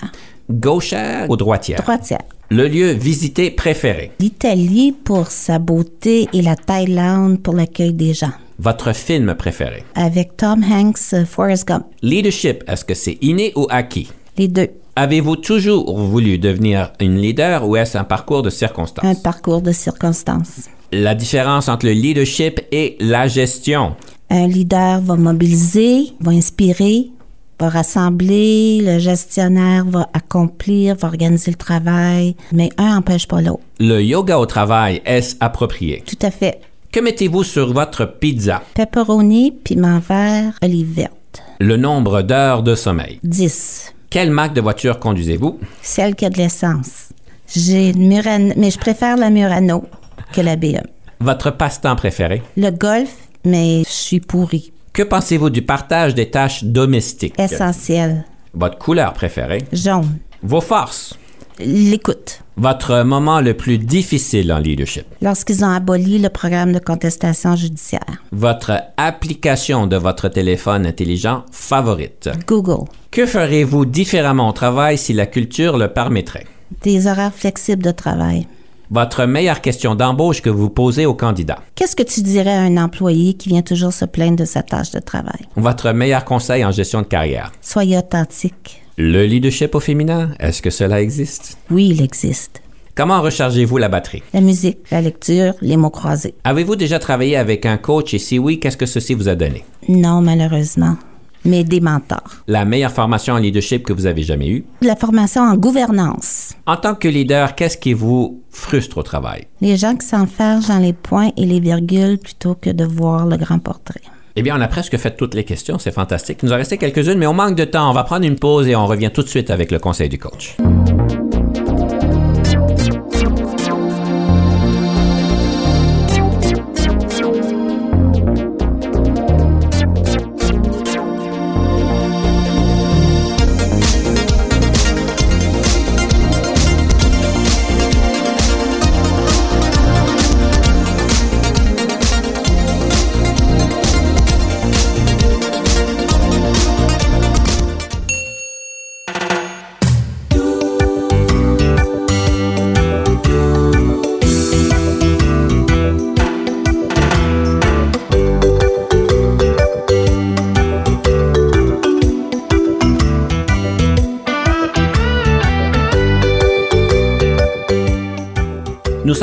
Gauchère ou droitière? Droitière. Le lieu visité préféré? L'Italie pour sa beauté et la Thaïlande pour l'accueil des gens. Votre film préféré? Avec Tom Hanks, euh, Forrest Gump. Leadership, est-ce que c'est inné ou acquis? Les deux. Avez-vous toujours voulu devenir une leader ou est-ce un parcours de circonstances? Un parcours de circonstances. La différence entre le leadership et la gestion? Un leader va mobiliser, va inspirer, va rassembler, le gestionnaire va accomplir, va organiser le travail, mais un n'empêche pas l'autre. Le yoga au travail, est-ce approprié? Tout à fait. Que mettez-vous sur votre pizza? Pepperoni, piment vert, olive verte. Le nombre d'heures de sommeil. 10. Quelle marque de voiture conduisez-vous? Celle qui a de l'essence. J'ai une Murano, mais je préfère la Murano que la BM. Votre passe-temps préféré? Le golf, mais je suis pourri. Que pensez-vous du partage des tâches domestiques? Essentiel. Votre couleur préférée? Jaune. Vos forces? L'écoute. Votre moment le plus difficile en leadership? Lorsqu'ils ont aboli le programme de contestation judiciaire. Votre application de votre téléphone intelligent favorite? Google. Que ferez-vous différemment au travail si la culture le permettrait? Des horaires flexibles de travail. Votre meilleure question d'embauche que vous posez aux candidats? Qu'est-ce que tu dirais à un employé qui vient toujours se plaindre de sa tâche de travail? Votre meilleur conseil en gestion de carrière? Soyez authentique. Le leadership au féminin, est-ce que cela existe? Oui, il existe. Comment rechargez-vous la batterie? La musique, la lecture, les mots croisés. Avez-vous déjà travaillé avec un coach et si oui, qu'est-ce que ceci vous a donné? Non, malheureusement. Mais des mentors. La meilleure formation en leadership que vous avez jamais eue? La formation en gouvernance. En tant que leader, qu'est-ce qui vous frustre au travail? Les gens qui s'enferment dans les points et les virgules plutôt que de voir le grand portrait. Eh bien, on a presque fait toutes les questions, c'est fantastique. Il nous a resté quelques-unes, mais on manque de temps. On va prendre une pause et on revient tout de suite avec le conseil du coach.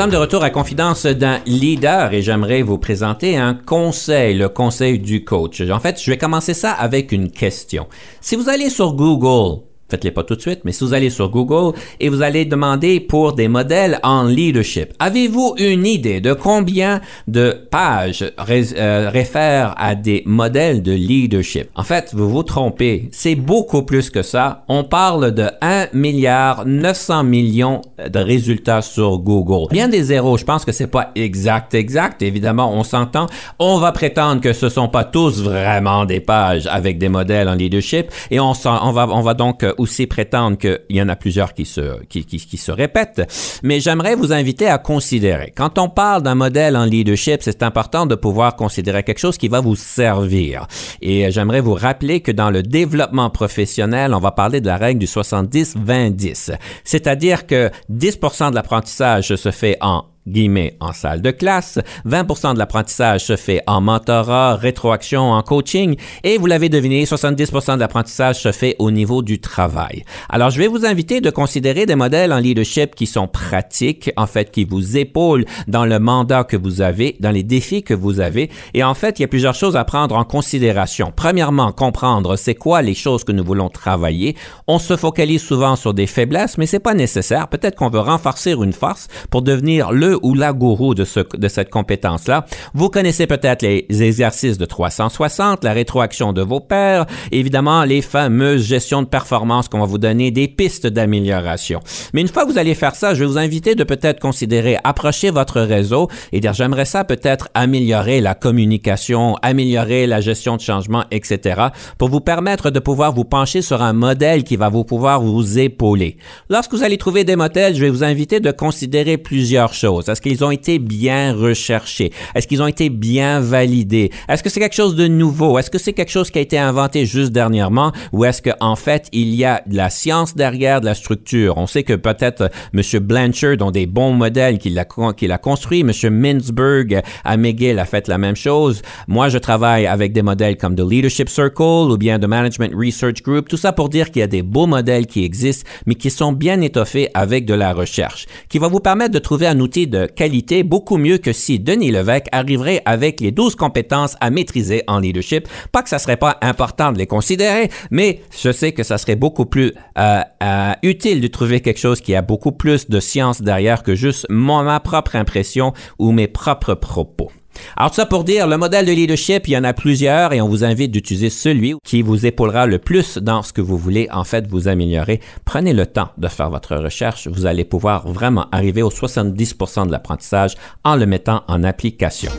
Sommes de retour à Confidence d'un leader et j'aimerais vous présenter un conseil, le conseil du coach. En fait, je vais commencer ça avec une question. Si vous allez sur Google, faites-les pas tout de suite, mais si vous allez sur Google et vous allez demander pour des modèles en leadership, avez-vous une idée de combien de pages euh, réfèrent à des modèles de leadership? En fait, vous vous trompez. C'est beaucoup plus que ça. On parle de 1 milliard 900 millions de résultats sur Google. Bien des zéros, je pense que c'est pas exact, exact. Évidemment, on s'entend. On va prétendre que ce sont pas tous vraiment des pages avec des modèles en leadership et on, on va, on va donc euh, aussi prétendre qu'il y en a plusieurs qui se, répètent. Mais j'aimerais vous inviter à considérer. Quand on parle d'un modèle en leadership, c'est important de pouvoir considérer quelque chose qui va vous servir. Et j'aimerais vous rappeler que dans le développement professionnel, on va parler de la règle du 70-20-10. C'est-à-dire que 10% de l'apprentissage se fait en guillemets en salle de classe, 20% de l'apprentissage se fait en mentorat, rétroaction, en coaching, et vous l'avez deviné, 70% de l'apprentissage se fait au niveau du travail. Alors, je vais vous inviter de considérer des modèles en leadership qui sont pratiques, en fait, qui vous épaulent dans le mandat que vous avez, dans les défis que vous avez, et en fait, il y a plusieurs choses à prendre en considération. Premièrement, comprendre c'est quoi les choses que nous voulons travailler. On se focalise souvent sur des faiblesses, mais c'est pas nécessaire. Peut-être qu'on veut renforcer une force pour devenir le ou la gourou de, ce, de cette compétence-là. Vous connaissez peut-être les exercices de 360, la rétroaction de vos pairs, évidemment les fameuses gestions de performance qu'on va vous donner des pistes d'amélioration. Mais une fois que vous allez faire ça, je vais vous inviter de peut-être considérer approcher votre réseau et dire j'aimerais ça peut-être améliorer la communication, améliorer la gestion de changement, etc. pour vous permettre de pouvoir vous pencher sur un modèle qui va vous pouvoir vous épauler. Lorsque vous allez trouver des modèles, je vais vous inviter de considérer plusieurs choses. Est-ce qu'ils ont été bien recherchés? Est-ce qu'ils ont été bien validés? Est-ce que c'est quelque chose de nouveau? Est-ce que c'est quelque chose qui a été inventé juste dernièrement? Ou est-ce qu'en en fait, il y a de la science derrière, de la structure? On sait que peut-être M. Blanchard ont des bons modèles qu'il a, qu'il a construits. M. Mintzberg à McGill a fait la même chose. Moi, je travaille avec des modèles comme The Leadership Circle ou bien The Management Research Group. Tout ça pour dire qu'il y a des beaux modèles qui existent, mais qui sont bien étoffés avec de la recherche, qui va vous permettre de trouver un outil qualité beaucoup mieux que si Denis Levesque arriverait avec les 12 compétences à maîtriser en leadership. Pas que ça serait pas important de les considérer, mais je sais que ça serait beaucoup plus euh, euh, utile de trouver quelque chose qui a beaucoup plus de science derrière que juste mon, ma propre impression ou mes propres propos. Alors tout ça pour dire, le modèle de leadership, il y en a plusieurs et on vous invite d'utiliser celui qui vous épaulera le plus dans ce que vous voulez en fait vous améliorer. Prenez le temps de faire votre recherche, vous allez pouvoir vraiment arriver au 70% de l'apprentissage en le mettant en application.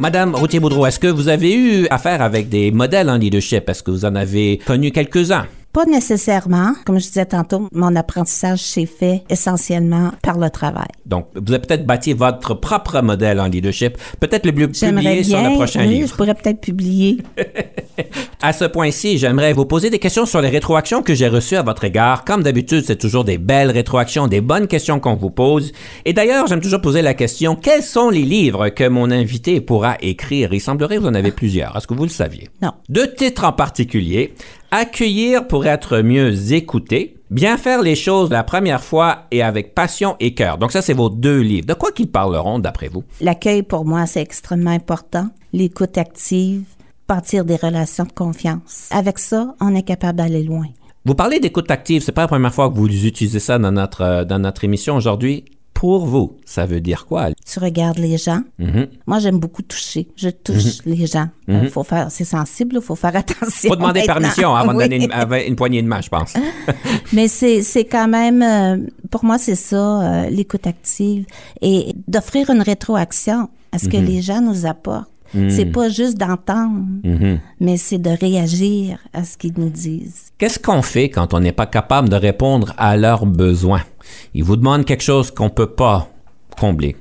Madame Routier-Boudreau, est-ce que vous avez eu affaire avec des modèles en leadership? Est-ce que vous en avez connu quelques-uns? Pas nécessairement. Comme je disais tantôt, mon apprentissage s'est fait essentiellement par le travail. Donc, vous avez peut-être bâti votre propre modèle en leadership, peut-être le publier sur le prochain oui, livre. je pourrais peut-être publier. À ce point-ci, j'aimerais vous poser des questions sur les rétroactions que j'ai reçues à votre égard. Comme d'habitude, c'est toujours des belles rétroactions, des bonnes questions qu'on vous pose. Et d'ailleurs, j'aime toujours poser la question, quels sont les livres que mon invité pourra écrire? Il semblerait que vous en avez plusieurs. Est-ce que vous le saviez? Non. Deux titres en particulier. Accueillir pour être mieux écouté. Bien faire les choses la première fois et avec passion et cœur. Donc ça, c'est vos deux livres. De quoi qu'ils parleront d'après vous? L'accueil, pour moi, c'est extrêmement important. L'écoute active, bâtir des relations de confiance. Avec ça, on est capable d'aller loin. Vous parlez d'écoute active, c'est pas la première fois que vous utilisez ça dans notre, euh, dans notre émission aujourd'hui. Pour vous, ça veut dire quoi? Tu regardes les gens. Mhm. Moi, j'aime beaucoup toucher. Je touche les gens. Euh, faut faire, c'est sensible, il faut faire attention. Faut demander maintenant. permission avant de donner une, poignée de main, je pense. Mais c'est, c'est quand même, euh, pour moi, c'est ça, euh, l'écoute active. Et d'offrir une rétroaction à ce que les gens nous apportent. C'est pas juste d'entendre, mais c'est de réagir à ce qu'ils nous disent. Qu'est-ce qu'on fait quand on n'est pas capable de répondre à leurs besoins? Ils vous demandent quelque chose qu'on peut pas combler.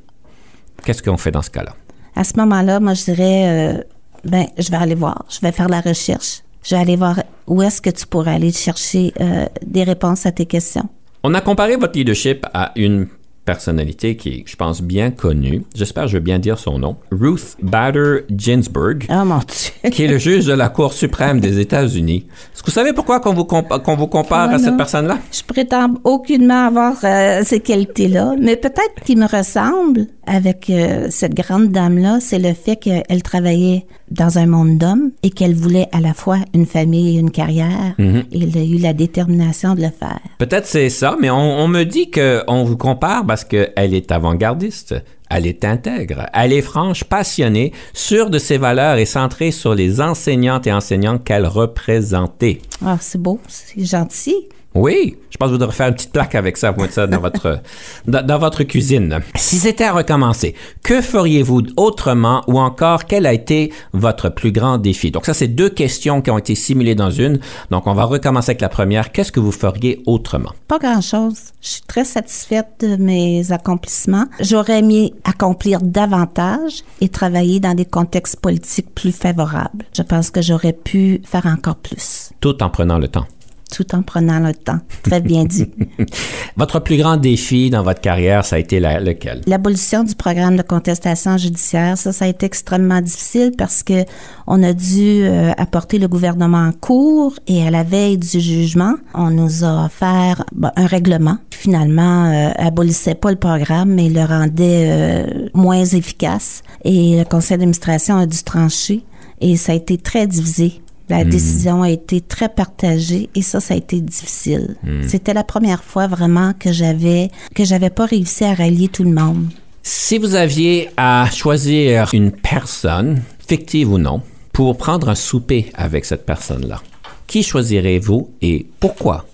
Qu'est-ce qu'on fait dans ce cas-là? À ce moment-là, moi, je dirais, euh, ben, je vais aller voir, je vais faire la recherche. Je vais aller voir où est-ce que tu pourrais aller chercher euh, des réponses à tes questions. On a comparé votre leadership à une personnalité qui est, je pense, bien connue. J'espère que je veux bien dire son nom. Ruth Bader Ginsburg. Oh mon Dieu! qui est le juge de la Cour suprême des États-Unis. Est-ce que vous savez pourquoi qu'on vous, compa- qu'on vous compare à cette personne-là? Je prétends aucunement avoir euh, ces qualités-là, mais peut-être qu'il me ressemble avec euh, cette grande dame-là, c'est le fait qu'elle travaillait dans un monde d'hommes et qu'elle voulait à la fois une famille et une carrière. Et elle a eu la détermination de le faire. Peut-être c'est ça, mais on, on me dit qu'on vous compare parce qu'elle est avant-gardiste, elle est intègre, elle est franche, passionnée, sûre de ses valeurs et centrée sur les enseignantes et enseignants qu'elle représentait. Ah, c'est beau, c'est gentil. Oui, je pense que vous devrez faire une petite plaque avec ça, vous mettre ça dans votre, dans, dans votre cuisine. Si c'était à recommencer, que feriez-vous autrement ou encore quel a été votre plus grand défi? Donc ça, c'est deux questions qui ont été simulées dans une. Donc on va recommencer avec la première. Qu'est-ce que vous feriez autrement? Pas grand-chose. Je suis très satisfaite de mes accomplissements. J'aurais aimé accomplir davantage et travailler dans des contextes politiques plus favorables. Je pense que j'aurais pu faire encore plus, Tout en prenant le temps. Tout en prenant le temps. Très bien dit. Votre plus grand défi dans votre carrière, ça a été la- lequel? L'abolition du programme de contestation judiciaire, ça, ça a été extrêmement difficile parce que on a dû euh, apporter le gouvernement en cours et à la veille du jugement, on nous a offert bon, un règlement. Finalement, euh, abolissait pas le programme, mais le rendait euh, moins efficace. Et le conseil d'administration a dû trancher et ça a été très divisé. La décision a été très partagée et ça, ça a été difficile. C'était la première fois vraiment que j'avais que j'avais pas réussi à rallier tout le monde. Si vous aviez à choisir une personne, fictive ou non, pour prendre un souper avec cette personne-là, qui choisirez-vous et pourquoi?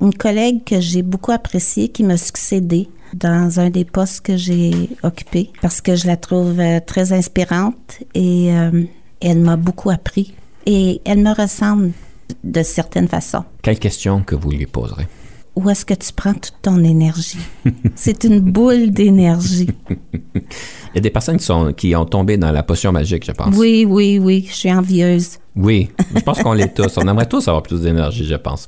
Une collègue que j'ai beaucoup appréciée qui m'a succédé dans un des postes que j'ai occupé parce que je la trouve euh, très inspirante et euh, elle m'a beaucoup appris et elle me ressemble de certaines façons. Quelle question que vous lui poserez? Où est-ce que tu prends toute ton énergie? C'est une boule d'énergie. Il y a des personnes qui, sont, qui ont tombé dans la potion magique, je pense. Oui, oui, oui, je suis envieuse. Oui, je pense qu'on l'est tous. On aimerait tous avoir plus d'énergie, je pense.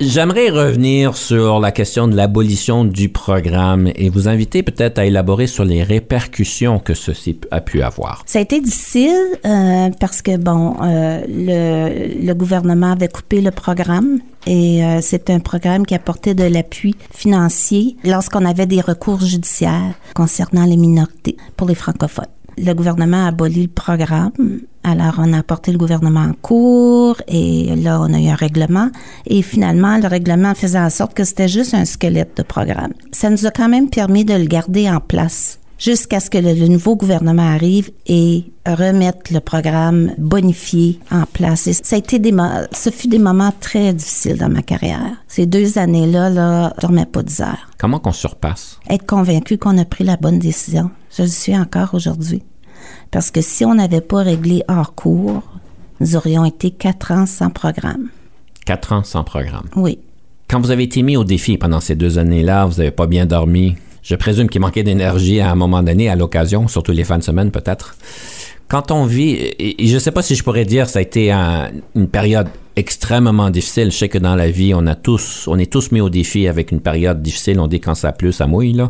J'aimerais revenir sur la question de l'abolition du programme et vous inviter peut-être à élaborer sur les répercussions que ceci a pu avoir. Ça a été difficile euh, parce que, bon, euh, le, gouvernement avait coupé le programme et euh, c'est un programme qui apportait de l'appui financier lorsqu'on avait des recours judiciaires concernant les minorités pour les francophones. Le gouvernement a aboli le programme. Alors, on a apporté le gouvernement en cours et là, on a eu un règlement. Et finalement, le règlement faisait en sorte que c'était juste un squelette de programme. Ça nous a quand même permis de le garder en place jusqu'à ce que le, le nouveau gouvernement arrive et remette le programme bonifié en place. Et ça a été des, mo- ce fut des moments très difficiles dans ma carrière. Ces deux années-là, là, je dormais pas 10 heures. Comment qu'on surpasse? Être convaincu qu'on a pris la bonne décision. Je le suis encore aujourd'hui. Parce que si on n'avait pas réglé hors cours, nous aurions été quatre ans sans programme. Quatre ans sans programme. Oui. Quand vous avez été mis au défi pendant ces deux années-là, vous n'avez pas bien dormi? Je présume qu'il manquait d'énergie à un moment donné, à l'occasion, surtout les fins de semaine peut-être. Quand on vit, et, je ne sais pas si je pourrais dire, ça a été une période extrêmement difficile. Je sais que dans la vie, on a tous, on est tous mis au défi avec une période difficile. On dit quand ça pleut, ça mouille.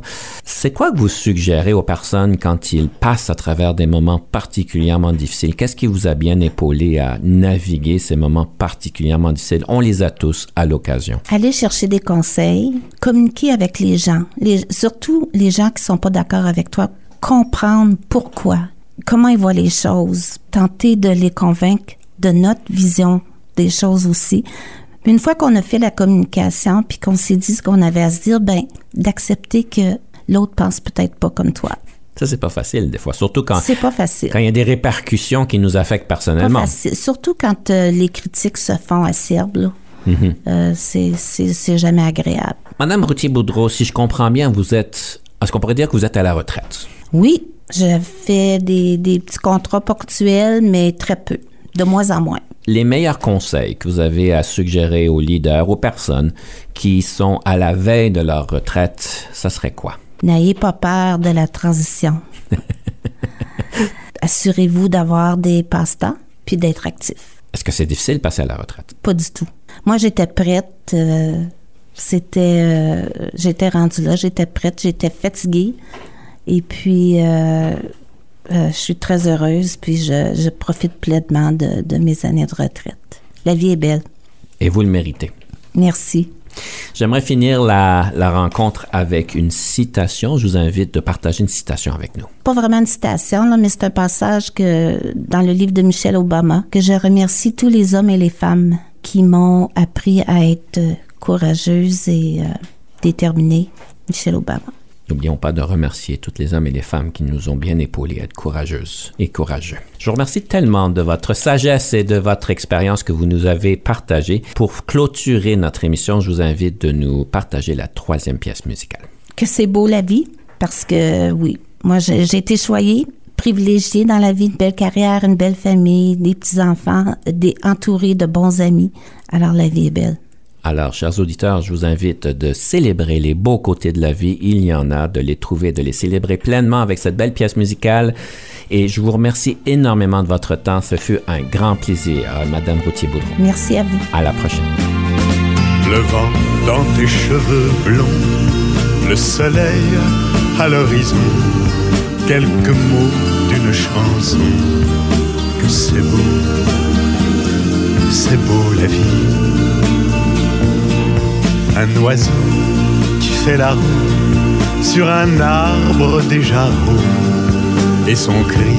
C'est quoi que vous suggérez aux personnes quand ils passent à travers des moments particulièrement difficiles? Qu'est-ce qui vous a bien épaulé à naviguer ces moments particulièrement difficiles? On les a tous à l'occasion. Aller chercher des conseils, communiquer avec les gens, surtout les gens qui sont pas d'accord avec toi, comprendre pourquoi comment ils voient les choses, tenter de les convaincre de notre vision des choses aussi. une fois qu'on a fait la communication, puis qu'on s'est dit ce qu'on avait à se dire, ben d'accepter que l'autre pense peut-être pas comme toi. Ça, c'est pas facile, des fois. Surtout quand. C'est pas facile. Quand il y a des répercussions qui nous affectent personnellement. Pas facile. Surtout quand euh, les critiques se font acerbes, mm euh, c'est jamais agréable. Madame Routier-Boudreau, si je comprends bien, vous êtes. Est-ce qu'on pourrait dire que vous êtes à la retraite? Oui, je fais des, petits contrats ponctuels, mais très peu, de moins en moins. Les meilleurs conseils que vous avez à suggérer aux leaders, aux personnes qui sont à la veille de leur retraite, ça serait quoi? N'ayez pas peur de la transition. Assurez-vous d'avoir des passe-temps puis d'être actif. Est-ce que c'est difficile de passer à la retraite? Pas du tout. Moi, j'étais prête. Euh, c'était, euh, j'étais rendue là, j'étais prête, j'étais fatiguée. Et puis, euh, euh, je suis très heureuse, puis je, profite pleinement de, mes années de retraite. La vie est belle. Et vous le méritez. Merci. J'aimerais finir la, la, rencontre avec une citation. Je vous invite de partager une citation avec nous. Pas vraiment une citation, là, mais c'est un passage que, dans le livre de Michelle Obama, que je remercie tous les hommes et les femmes qui m'ont appris à être courageuse et euh, déterminée. Michelle Obama. N'oublions pas de remercier toutes les hommes et les femmes qui nous ont bien épaulés à être courageuses et courageux. Je vous remercie tellement de votre sagesse et de votre expérience que vous nous avez partagée. Pour clôturer notre émission, je vous invite de nous partager la troisième pièce musicale. Que c'est beau la vie, parce que oui, moi j'ai été choyée privilégiée dans la vie, une belle carrière, une belle famille, des petits-enfants, des, entourés de bons amis. Alors la vie est belle. Alors, chers auditeurs, je vous invite de célébrer les beaux côtés de la vie. Il y en a, de les trouver, de les célébrer pleinement avec cette belle pièce musicale. Et je vous remercie énormément de votre temps. Ce fut un grand plaisir, Madame Routier-Boudreau. Merci à vous. À la prochaine. Le vent dans tes cheveux blonds, le soleil à l'horizon, quelques mots d'une chanson. Que c'est beau, c'est beau la vie un oiseau qui fait la roue sur un arbre déjà haut, et son cri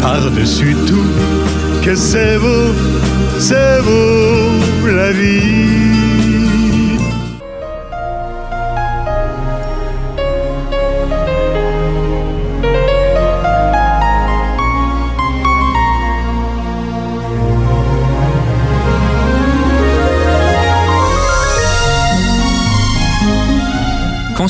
par-dessus tout, que c'est beau, c'est beau la vie.